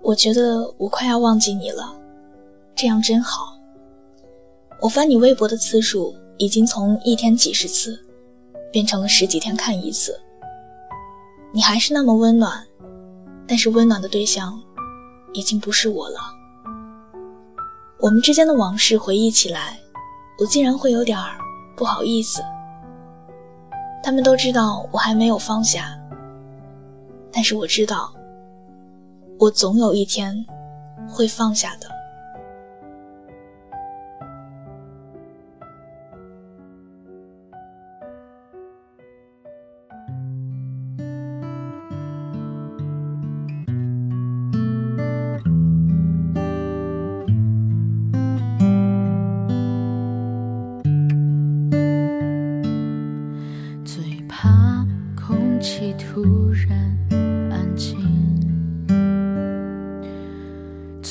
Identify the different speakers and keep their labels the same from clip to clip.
Speaker 1: 我觉得我快要忘记你了，这样真好。我翻你微博的次数已经从一天几十次，变成了十几天看一次。你还是那么温暖，但是温暖的对象已经不是我了。我们之间的往事回忆起来，我竟然会有点儿不好意思。他们都知道我还没有放下，但是我知道。我总有一天会放下的。
Speaker 2: 最怕空气突然安静。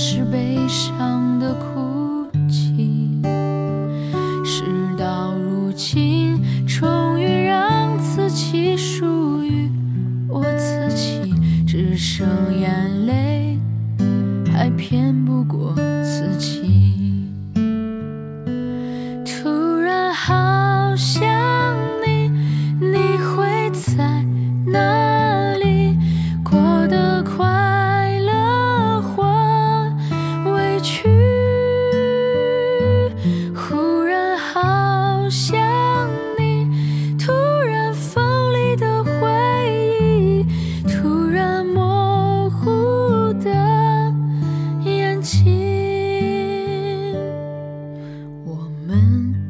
Speaker 2: 是悲伤的哭泣，事到如今，终于让自己属于我自己，只剩眼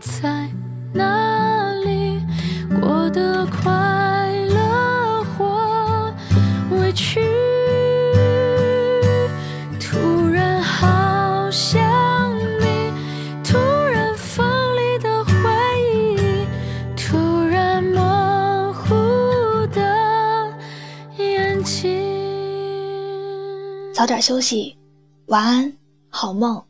Speaker 2: 在哪里过得快乐或委屈突然好想你。突然锋利的回忆。突然模糊的眼睛
Speaker 1: 早点休息晚安好梦